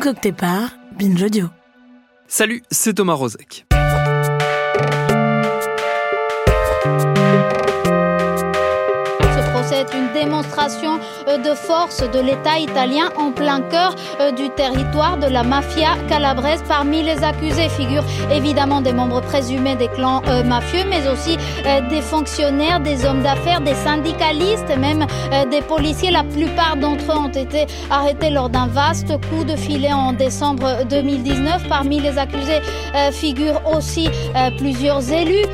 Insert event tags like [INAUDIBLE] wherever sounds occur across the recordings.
Concocté par Binge Audio. Salut, c'est Thomas Rozek. C'est une démonstration de force de l'État italien en plein cœur euh, du territoire de la mafia calabraise. Parmi les accusés figurent évidemment des membres présumés des clans euh, mafieux, mais aussi des fonctionnaires, des hommes d'affaires, des syndicalistes, même des policiers. La plupart d'entre eux ont été arrêtés lors d'un vaste coup de filet en décembre 2019. Parmi les accusés figurent aussi plusieurs élus.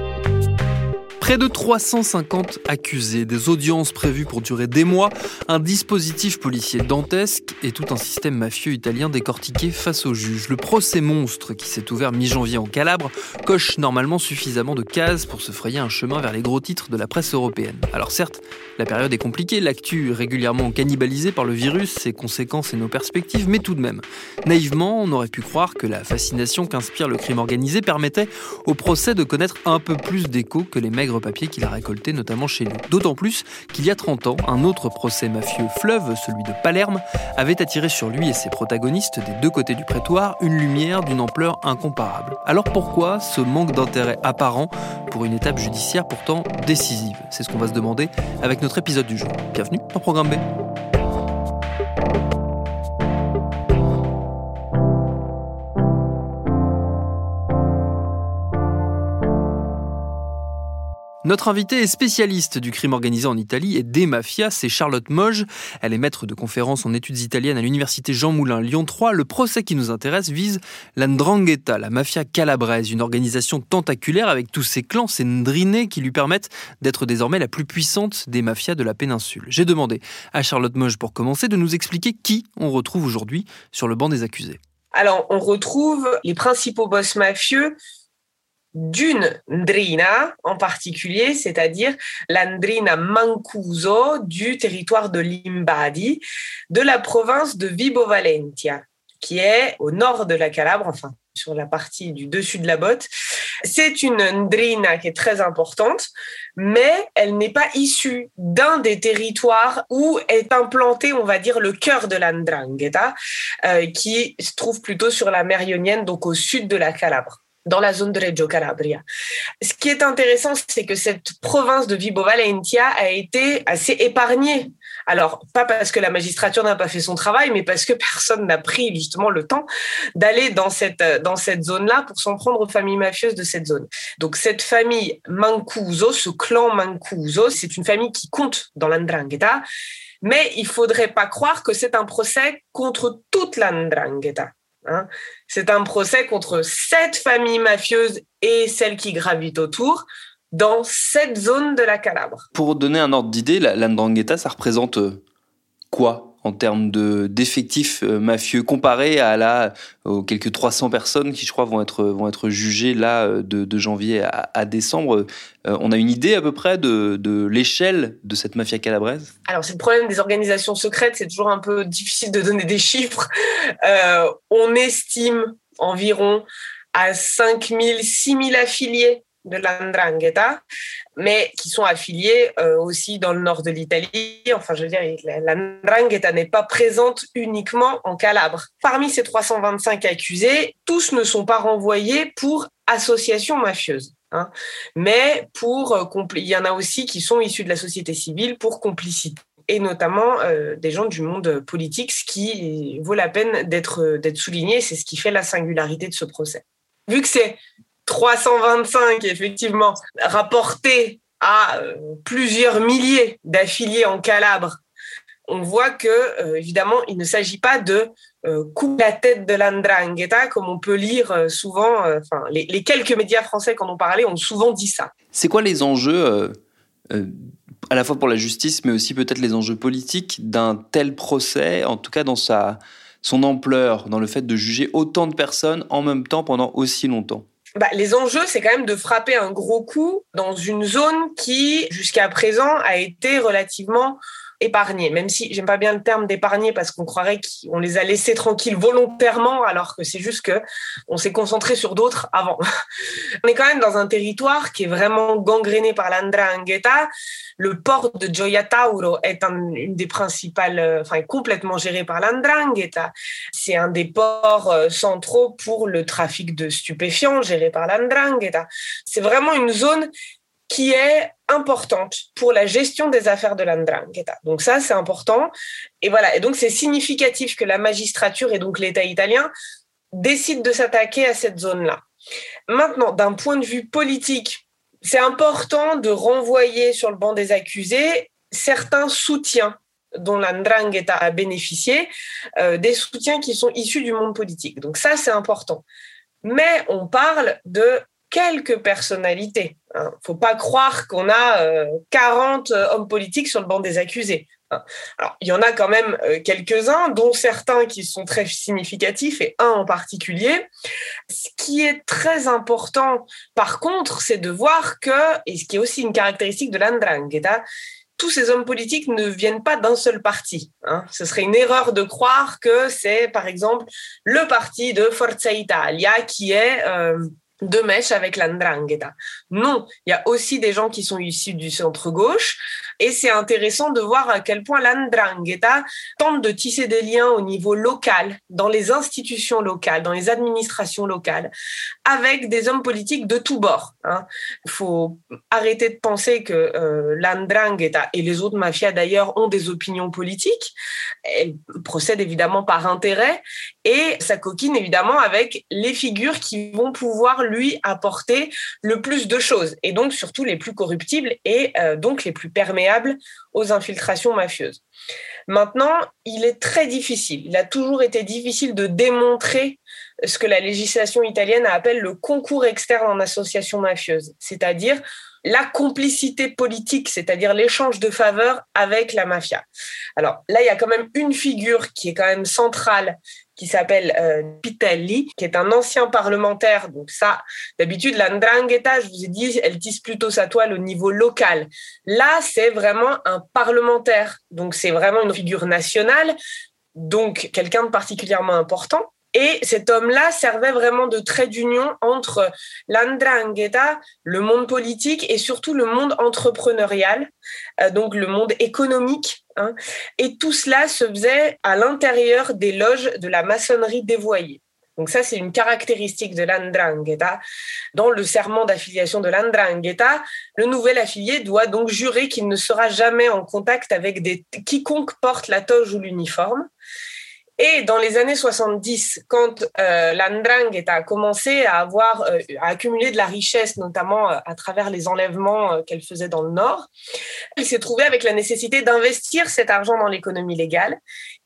Près de 350 accusés, des audiences prévues pour durer des mois, un dispositif policier dantesque et tout un système mafieux italien décortiqué face au juge. Le procès monstre qui s'est ouvert mi-janvier en Calabre coche normalement suffisamment de cases pour se frayer un chemin vers les gros titres de la presse européenne. Alors certes, la période est compliquée, l'actu régulièrement cannibalisée par le virus, ses conséquences et nos perspectives, mais tout de même, naïvement, on aurait pu croire que la fascination qu'inspire le crime organisé permettait au procès de connaître un peu plus d'écho que les maigres papier qu'il a récolté notamment chez nous. D'autant plus qu'il y a 30 ans, un autre procès mafieux fleuve, celui de Palerme, avait attiré sur lui et ses protagonistes des deux côtés du prétoire une lumière d'une ampleur incomparable. Alors pourquoi ce manque d'intérêt apparent pour une étape judiciaire pourtant décisive? C'est ce qu'on va se demander avec notre épisode du jour. Bienvenue dans Programme B. Notre invitée est spécialiste du crime organisé en Italie et des mafias, c'est Charlotte Moge. Elle est maître de conférences en études italiennes à l'université Jean Moulin Lyon 3. Le procès qui nous intéresse vise l'Andrangheta, la mafia calabraise, une organisation tentaculaire avec tous ses clans, ses ndrinés qui lui permettent d'être désormais la plus puissante des mafias de la péninsule. J'ai demandé à Charlotte Moge pour commencer de nous expliquer qui on retrouve aujourd'hui sur le banc des accusés. Alors, on retrouve les principaux boss mafieux d'une ndrina en particulier, c'est-à-dire l'andrina Mancuso du territoire de Limbadi, de la province de Vibo Valentia, qui est au nord de la Calabre, enfin sur la partie du dessus de la botte. C'est une ndrina qui est très importante, mais elle n'est pas issue d'un des territoires où est implanté, on va dire, le cœur de l'Andrangheta, euh, qui se trouve plutôt sur la mer Ionienne, donc au sud de la Calabre dans la zone de Reggio Calabria. Ce qui est intéressant, c'est que cette province de Vibo Valentia a été assez épargnée. Alors, pas parce que la magistrature n'a pas fait son travail, mais parce que personne n'a pris justement le temps d'aller dans cette, dans cette zone-là pour s'en prendre aux familles mafieuses de cette zone. Donc, cette famille Mancuso, ce clan Mancuso, c'est une famille qui compte dans l'Andrangheta, mais il faudrait pas croire que c'est un procès contre toute l'Andrangheta. Hein. C'est un procès contre sept familles mafieuses et celles qui gravitent autour dans cette zone de la Calabre. Pour donner un ordre d'idée, la, l'Andrangheta, ça représente euh, quoi? En termes de d'effectifs euh, mafieux comparé à la aux quelques 300 personnes qui je crois vont être vont être jugées là euh, de, janvier à, décembre. Euh, on a une idée à peu près de, de l'échelle de cette mafia calabraise? Alors c'est le problème des organisations secrètes, c'est toujours un peu difficile de donner des chiffres. On estime environ à 5 000, 6 000 affiliés de l'Andrangheta, mais qui sont affiliés euh, aussi dans le nord de l'Italie. Enfin, je veux dire, l'Andrangheta n'est pas présente uniquement en Calabre. Parmi ces 325 accusés, tous ne sont pas renvoyés pour association mafieuse. Hein, mais pour euh, il y en a aussi qui sont issus de la société civile pour complicité et notamment euh, des gens du monde politique, ce qui vaut la peine d'être d'être souligné. C'est ce qui fait la singularité de ce procès. Vu que c'est 325, effectivement, rapporté à euh, plusieurs milliers d'affiliés en Calabre, on voit que, euh, évidemment, il ne s'agit pas de euh, couper la tête de l'Andrangheta, comme on peut lire souvent, enfin, les, les, quelques médias français qui en ont parlé ont souvent dit ça. C'est quoi les enjeux, à la fois pour la justice, mais aussi peut-être les enjeux politiques d'un tel procès, en tout cas dans sa, son ampleur, dans le fait de juger autant de personnes en même temps pendant aussi longtemps? Bah, les enjeux, c'est quand même de frapper un gros coup dans une zone qui, jusqu'à présent, a été relativement épargnée. Même si j'aime pas bien le terme d'épargner parce qu'on croirait qu'on les a laissés tranquilles volontairement, alors que c'est juste que on s'est concentré sur d'autres avant. [LAUGHS] on est quand même dans un territoire qui est vraiment gangréné par l'andrangheta le port de Gioia Tauro est un, une des principales, euh, enfin, complètement géré par l'Andrangheta. C'est un des ports euh, centraux pour le trafic de stupéfiants géré par l'Andrangheta. C'est vraiment une zone qui est importante pour la gestion des affaires de l'Andrangheta. Donc ça, c'est important. Et voilà. Et donc, c'est significatif que la magistrature et donc l'État italien décident de s'attaquer à cette zone-là. Maintenant, d'un point de vue politique, c'est important de renvoyer sur le banc des accusés certains soutiens dont l'Andrangheta a bénéficié, euh, des soutiens qui sont issus du monde politique. Donc ça, c'est important. Mais on parle de quelques personnalités. Il hein. ne faut pas croire qu'on a 40 euh, hommes politiques sur le banc des accusés. Alors, il y en a quand même euh, quelques-uns, dont certains qui sont très significatifs et un en particulier. Ce qui est très important, par contre, c'est de voir que, et ce qui est aussi une caractéristique de l'Andrangheta, tous ces hommes politiques ne viennent pas d'un seul parti. Hein. Ce serait une erreur de croire que c'est, par exemple, le parti de Forza Italia qui est euh, de mèche avec l'Andrangheta. Non, il y a aussi des gens qui sont issus du centre-gauche et c'est intéressant de voir à quel point l'Andrangheta tente de tisser des liens au niveau local, dans les institutions locales, dans les administrations locales, avec des hommes politiques de tous bords. Il hein. faut arrêter de penser que euh, l'Andrangheta et les autres mafias d'ailleurs ont des opinions politiques. Elles procèdent évidemment par intérêt et ça coquine évidemment avec les figures qui vont pouvoir lui apporter le plus de choses et donc surtout les plus corruptibles et euh, donc les plus perméables aux infiltrations mafieuses. Maintenant, il est très difficile, il a toujours été difficile de démontrer ce que la législation italienne appelle le concours externe en association mafieuse, c'est-à-dire la complicité politique, c'est-à-dire l'échange de faveurs avec la mafia. Alors là, il y a quand même une figure qui est quand même centrale qui s'appelle euh, Pitelli, qui est un ancien parlementaire. Donc ça, d'habitude, l'Andrangheta, je vous ai dit, elle tisse plutôt sa toile au niveau local. Là, c'est vraiment un parlementaire. Donc c'est vraiment une figure nationale, donc quelqu'un de particulièrement important. Et cet homme-là servait vraiment de trait d'union entre l'andrangheta, le monde politique et surtout le monde entrepreneurial, euh, donc le monde économique. Hein. Et tout cela se faisait à l'intérieur des loges de la maçonnerie dévoyée. Donc ça, c'est une caractéristique de l'andrangheta. Dans le serment d'affiliation de l'andrangheta, le nouvel affilié doit donc jurer qu'il ne sera jamais en contact avec des... quiconque porte la toge ou l'uniforme. Et dans les années 70, quand euh, l'Andrangheta a commencé à avoir, euh, à accumuler de la richesse, notamment euh, à travers les enlèvements euh, qu'elle faisait dans le Nord, elle s'est trouvée avec la nécessité d'investir cet argent dans l'économie légale.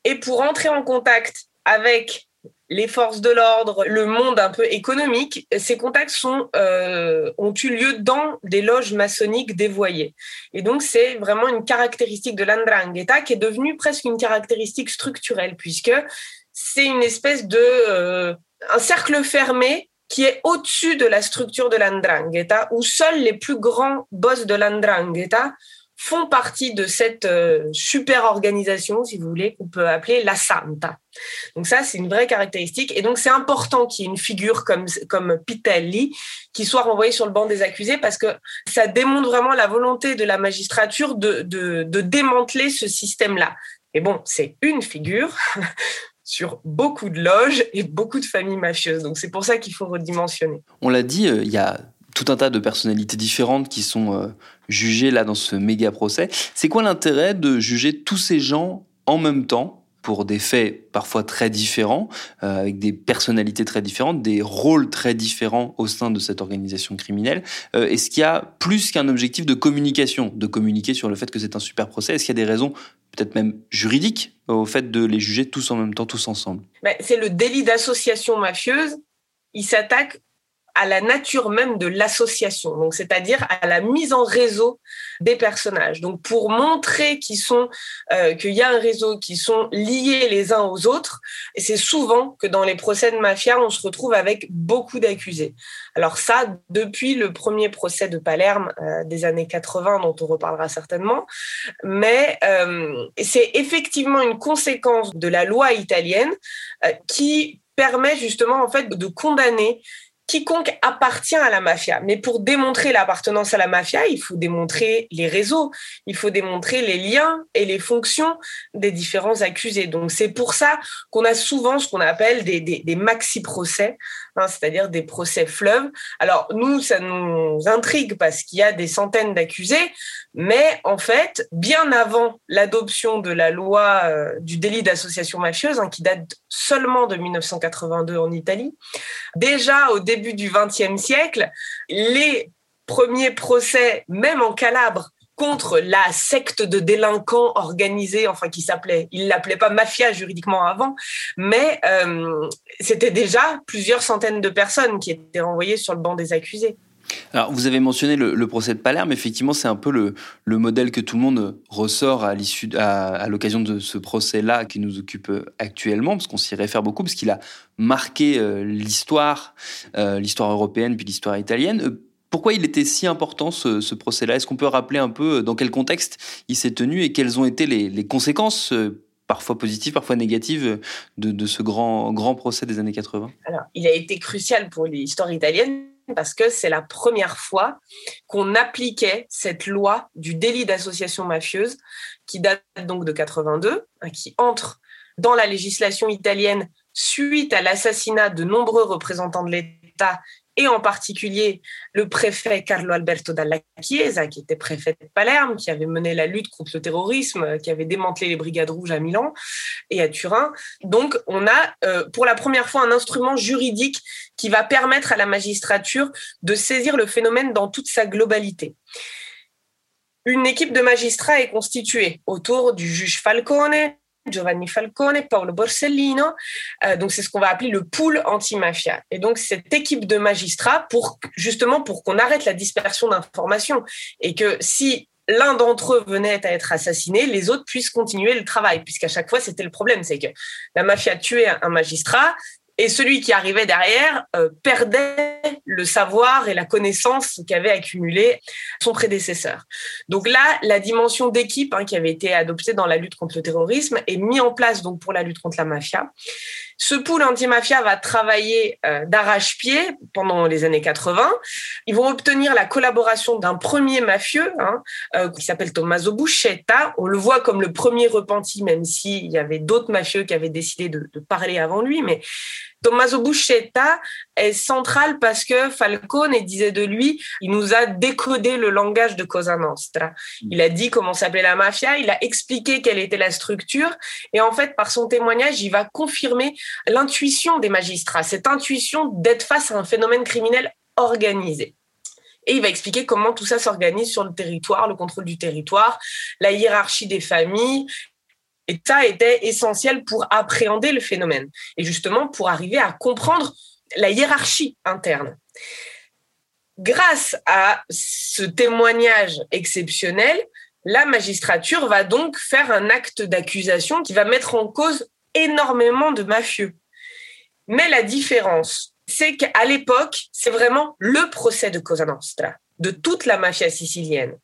Et pour entrer en contact avec les forces de l'ordre, le monde un peu économique, ces contacts euh, ont eu lieu dans des loges maçonniques dévoyées. Et donc, c'est vraiment une caractéristique de l'Andrangheta qui est devenue presque une caractéristique structurelle, puisque c'est une espèce de... Euh, un cercle fermé qui est au-dessus de la structure de l'Andrangheta, où seuls les plus grands boss de l'Andrangheta font partie de cette euh, super organisation, si vous voulez, qu'on peut appeler la Santa. Donc ça, c'est une vraie caractéristique. Et donc, c'est important qu'il y ait une figure comme, comme Pitelli qui soit renvoyée sur le banc des accusés parce que ça démontre vraiment la volonté de la magistrature de, de, démanteler ce système-là. Et bon, c'est une figure [LAUGHS] sur beaucoup de loges et beaucoup de familles mafieuses. Donc, c'est pour ça qu'il faut redimensionner. On l'a dit, euh, il y a tout un tas de personnalités différentes qui sont euh, jugées là dans ce méga procès. C'est quoi l'intérêt de juger tous ces gens en même temps pour des faits parfois très différents, euh, avec des personnalités très différentes, des rôles très différents au sein de cette organisation criminelle? Euh, est-ce qu'il y a plus qu'un objectif de communication, de communiquer sur le fait que c'est un super procès? Est-ce qu'il y a des raisons peut-être même juridiques au fait de les juger tous en même temps, tous ensemble? Ben, C'est le délit d'association mafieuse. Il s'attaque à la nature même de l'association, donc c'est-à-dire à la mise en réseau des personnages. Donc pour montrer qu'ils sont, euh, qu'il y a un réseau, qui sont liés les uns aux autres, et c'est souvent que dans les procès de mafia, on se retrouve avec beaucoup d'accusés. Alors ça, depuis le premier procès de Palerme euh, des années 80, dont on reparlera certainement, mais euh, c'est effectivement une conséquence de la loi italienne qui permet justement en fait de condamner quiconque appartient à la mafia. Mais pour démontrer l'appartenance à la mafia, il faut démontrer les réseaux, il faut démontrer les liens et les fonctions des différents accusés. Donc c'est pour ça qu'on a souvent ce qu'on appelle des, des, maxi-procès, hein, c'est-à-dire des procès fleuves. Alors nous, ça nous intrigue parce qu'il y a des centaines d'accusés, mais en fait, bien avant l'adoption de la loi euh, du délit d'association mafieuse, hein, qui date seulement de 1982 en Italie, déjà au début début du XXe siècle, les premiers procès, même en Calabre, contre la secte de délinquants organisés, enfin qui s'appelait, il l'appelait pas mafia juridiquement avant, mais euh, c'était déjà plusieurs centaines de personnes qui étaient renvoyées sur le banc des accusés. Alors, vous avez mentionné le, procès de Palerme. Effectivement, c'est un peu le, le, modèle que tout le monde ressort à l'issue, à, l'occasion de ce procès-là qui nous occupe actuellement, parce qu'on s'y réfère beaucoup, parce qu'il a marqué euh, l'histoire, euh, l'histoire européenne puis l'histoire italienne. Euh, pourquoi il était si important ce, procès-là? Est-ce qu'on peut rappeler un peu dans quel contexte il s'est tenu et quelles ont été les, les conséquences parfois positives, parfois négatives de, de ce grand, grand procès des années 80 Alors, il a été crucial pour l'histoire italienne parce que c'est la première fois qu'on appliquait cette loi du délit d'association mafieuse qui date donc de 82, hein, qui entre dans la législation italienne suite à l'assassinat de nombreux représentants de l'État et en particulier le préfet Carlo Alberto Dalla Chiesa, qui était préfet de Palerme, qui avait mené la lutte contre le terrorisme, qui avait démantelé les brigades rouges à Milan et à Turin. Donc, on a euh, pour la première fois un instrument juridique qui va permettre à la magistrature de saisir le phénomène dans toute sa globalité. Une équipe de magistrats est constituée autour du juge Falcone, Giovanni Falcone, Paolo Borsellino. Euh, donc c'est ce qu'on va appeler le pool anti-mafia. Et donc cette équipe de magistrats pour justement pour qu'on arrête la dispersion d'informations et que si l'un d'entre eux venait à être assassiné, les autres puissent continuer le travail, puisqu'à chaque fois c'était le problème, c'est que la mafia tuait un magistrat, et celui qui arrivait derrière euh, perdait le savoir et la connaissance qu'avait accumulé son prédécesseur. Donc là, la dimension d'équipe hein, qui avait été adoptée dans la lutte contre le terrorisme est mise en place donc pour la lutte contre la mafia. Ce pool anti-mafia va travailler euh, d'arrache-pied pendant les années 80. Ils vont obtenir la collaboration d'un premier mafieux hein, euh, qui s'appelle Tommaso Buscetta. On le voit comme le premier repenti, même s'il y avait d'autres mafieux qui avaient décidé de, de parler avant lui. Mais Tommaso Buscetta est central parce que Falcone disait de lui, il nous a décodé le langage de Cosa Nostra. Il a dit comment s'appelait la mafia, il a expliqué quelle était la structure et en fait par son témoignage, il va confirmer l'intuition des magistrats, cette intuition d'être face à un phénomène criminel organisé. Et il va expliquer comment tout ça s'organise sur le territoire, le contrôle du territoire, la hiérarchie des familles Et ça était essentiel pour appréhender le phénomène et justement pour arriver à comprendre la hiérarchie interne. Grâce à ce témoignage exceptionnel, la magistrature va donc faire un acte d'accusation qui va mettre en cause énormément de mafieux. Mais la différence, c'est qu'à l'époque, c'est vraiment le procès de Cosa Nostra de toute la mafia sicilienne.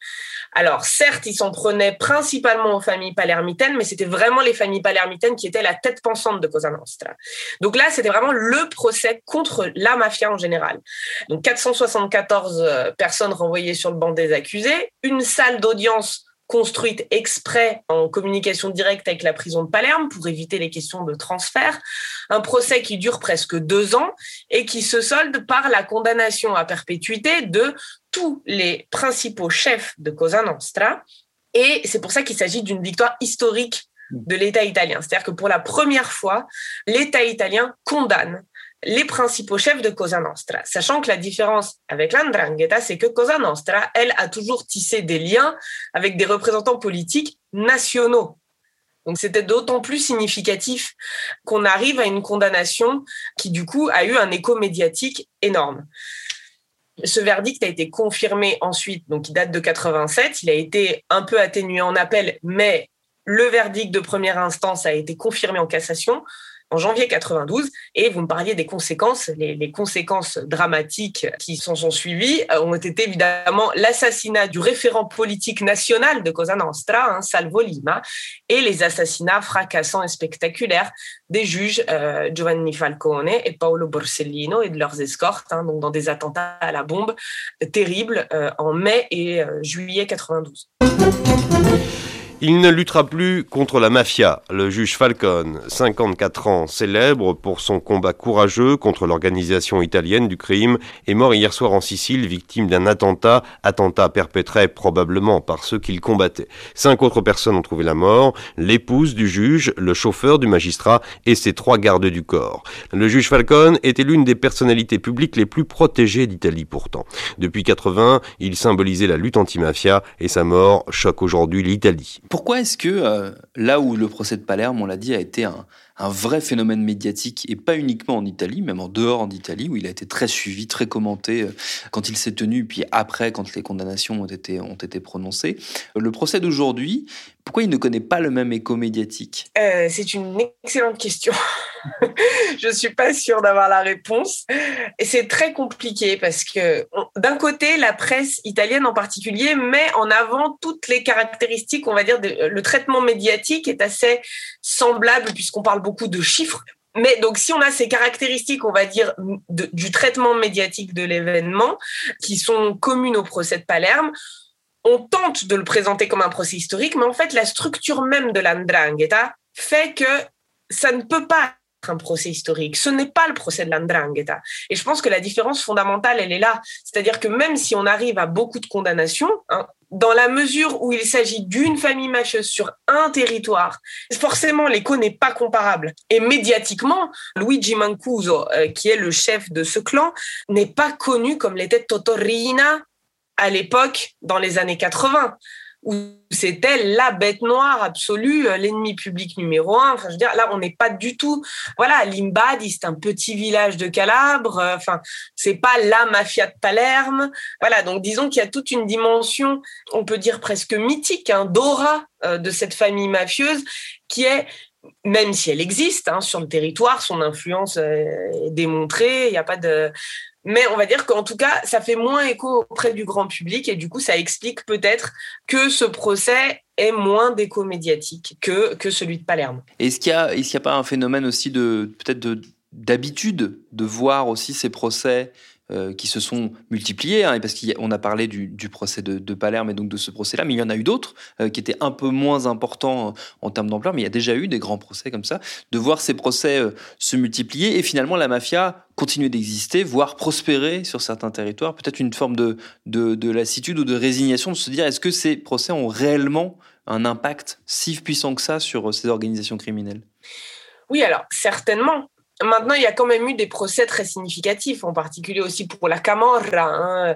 Alors, certes, ils s'en prenaient principalement aux familles palermitaines, mais c'était vraiment les familles palermitaines qui étaient la tête pensante de Cosa Nostra. Donc là, c'était vraiment le procès contre la mafia en général. Donc 474 euh, personnes renvoyées sur le banc des accusés, une salle d'audience construite exprès en communication directe avec la prison de Palerme pour éviter les questions de transfert. Un procès qui dure presque deux ans et qui se solde par la condamnation à perpétuité de tous les principaux chefs de Cosa Nostra. Et c'est pour ça qu'il s'agit d'une victoire historique de l'État italien. C'est-à-dire que pour la première fois, l'État italien condamne les principaux chefs de Cosa Nostra, sachant que la différence avec l'Andrangheta, c'est que Cosa Nostra, elle, a toujours tissé des liens avec des représentants politiques nationaux. Donc c'était d'autant plus significatif qu'on arrive à une condamnation qui, du coup, a eu un écho médiatique énorme. Ce verdict a été confirmé ensuite, donc il date de 87. Il a été un peu atténué en appel, mais le verdict de première instance a été confirmé en cassation en janvier 92. Et vous me parliez des conséquences. Les, conséquences dramatiques qui s'en sont suivies euh, ont été évidemment l'assassinat du référent politique national de Cosa Nostra, hein, Salvo Lima, et les assassinats fracassants et spectaculaires des juges euh, Giovanni Falcone et Paolo Borsellino et de leurs escortes, hein, donc dans des attentats à la bombe terribles euh, en mai et juillet 92. Il ne luttera plus contre la mafia. Le juge Falcone, 54 ans, célèbre pour son combat courageux contre l'organisation italienne du crime, est mort hier soir en Sicile, victime d'un attentat, attentat perpétré probablement par ceux qu'il combattait. Cinq autres personnes ont trouvé la mort, l'épouse du juge, le chauffeur du magistrat et ses trois gardes du corps. Le juge Falcone était l'une des personnalités publiques les plus protégées d'Italie pourtant. Depuis 80, il symbolisait la lutte anti-mafia et sa mort choque aujourd'hui l'Italie. Pourquoi est-ce que euh, là où le procès de Palerme, on l'a dit, a été un, vrai phénomène médiatique et pas uniquement en Italie, même en dehors d'Italie où il a été très suivi, très commenté euh, quand il s'est tenu, puis après quand les condamnations ont été prononcées. Le procès d'aujourd'hui, pourquoi il ne connaît pas le même écho médiatique? Euh, C'est une excellente question. [LAUGHS] je suis pas sûre d'avoir la réponse. Et c'est très compliqué parce que d'un côté, la presse italienne en particulier met en avant toutes les caractéristiques, on va dire, le traitement médiatique est assez semblable puisqu'on parle beaucoup de chiffres. Mais donc, si on a ces caractéristiques, on va dire, du traitement médiatique de l'événement, qui sont communes au procès de Palerme, on tente de le présenter comme un procès historique, mais en fait, la structure même de l'Andrangheta fait que ça ne peut pas être un procès historique. Ce n'est pas le procès de l'Andrangheta. Et je pense que la différence fondamentale, elle est là. C'est-à-dire que même si on arrive à beaucoup de condamnations, hein, dans la mesure où il s'agit d'une famille mafieuse sur un territoire, forcément l'écho n'est pas comparable. Et médiatiquement, Luigi Mancuso, euh, qui est le chef de ce clan, n'est pas connu comme l'était Totorina à l'époque, dans les années 80 où c'était la bête noire absolue, euh, l'ennemi public numéro un. Enfin, je veux dire, là, on n'est pas du tout. Voilà, Limbadi, c'est un petit village de Calabre. Euh, enfin, c'est pas la mafia de Palerme. Voilà, donc disons qu'il y a toute une dimension, on peut dire presque mythique, hein, d'aura euh, de cette famille mafieuse qui est même si elle existe hein, sur le territoire, son influence est démontrée. Il n'y a pas de mais on va dire qu'en tout cas, ça fait moins écho auprès du grand public et du coup, ça explique peut-être que ce procès est moins d'écho médiatique que, celui de Palerme. Est-ce qu'il n'y a, est a pas un phénomène aussi de peut-être d'habitude de voir aussi ces procès euh, qui se sont multipliés, hein, parce qu'on a parlé du, procès de, Palerme et donc de ce procès-là, mais il y en a eu d'autres euh, qui étaient un peu moins importants en termes d'ampleur, mais il y a déjà eu des grands procès comme ça, de voir ces procès euh, se multiplier et finalement la mafia continuer d'exister, voire prospérer sur certains territoires, peut-être une forme de, de lassitude ou de résignation, de se dire est-ce que ces procès ont réellement un impact si puissant que ça sur ces organisations criminelles? Oui, alors certainement, Maintenant, il y a quand même eu des procès très significatifs, en particulier aussi pour la Camorra, hein,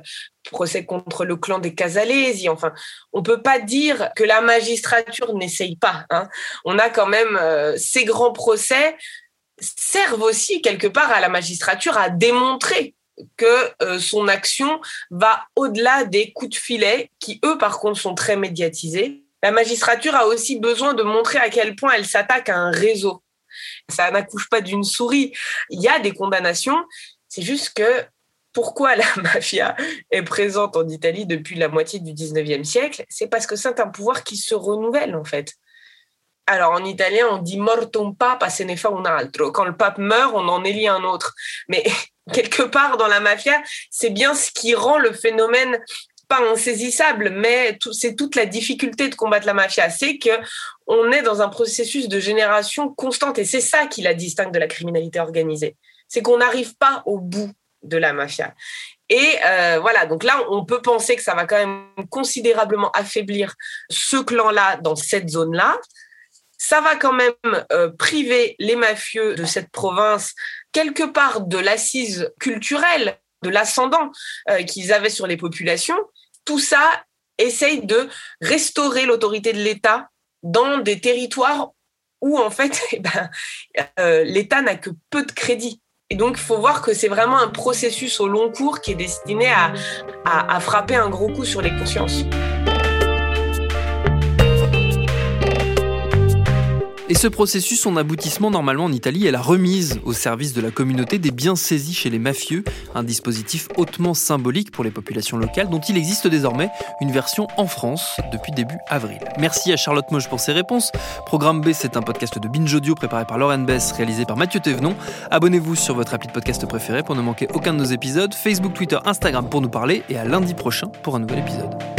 procès contre le clan des Casalesi. Enfin, on peut pas dire que la magistrature n'essaye pas. Hein. On a quand même euh, ces grands procès servent aussi quelque part à la magistrature à démontrer que euh, son action va au-delà des coups de filet qui, eux, par contre, sont très médiatisés. La magistrature a aussi besoin de montrer à quel point elle s'attaque à un réseau ça n'accouche pas d'une souris. Il y a des condamnations. C'est juste que pourquoi la [LAUGHS] mafia est présente en Italie depuis la moitié du 19e siècle? C'est parce que c'est un pouvoir qui se renouvelle, en fait. Alors, en italien, on dit mortum papa se ne fa un altro. Quand le pape meurt, on en élit un autre. Mais [LAUGHS] quelque part dans la mafia, c'est bien ce qui rend le phénomène pas insaisissable, mais c'est toute la difficulté de combattre la mafia. C'est que on est dans un processus de génération constante et c'est ça qui la distingue de la criminalité organisée. C'est qu'on n'arrive pas au bout de la mafia. Et euh, voilà, donc là, on peut penser que ça va quand même considérablement affaiblir ce clan-là dans cette zone-là. Ça va quand même euh, priver les mafieux de cette province quelque part de l'assise culturelle, de l'ascendant euh, qu'ils avaient sur les populations tout ça essaye de restaurer l'autorité de l'État dans des territoires où en fait [LAUGHS] eh ben, euh, l'État n'a que peu de crédit. Et donc, il faut voir que c'est vraiment un processus au long cours qui est destiné à frapper un gros coup sur les consciences. Et ce processus, son aboutissement normalement en Italie est la remise au service de la communauté des biens saisis chez les mafieux, un dispositif hautement symbolique pour les populations locales dont il existe désormais une version en France depuis début avril. Merci à Charlotte Moche pour ses réponses. Programme B, c'est un podcast de Binge Audio préparé par Lauren Bess, réalisé par Mathieu Thévenon. Abonnez-vous sur votre appli de podcast préféré pour ne manquer aucun de nos épisodes, Facebook, Twitter, Instagram pour nous parler et à lundi prochain pour un nouvel épisode.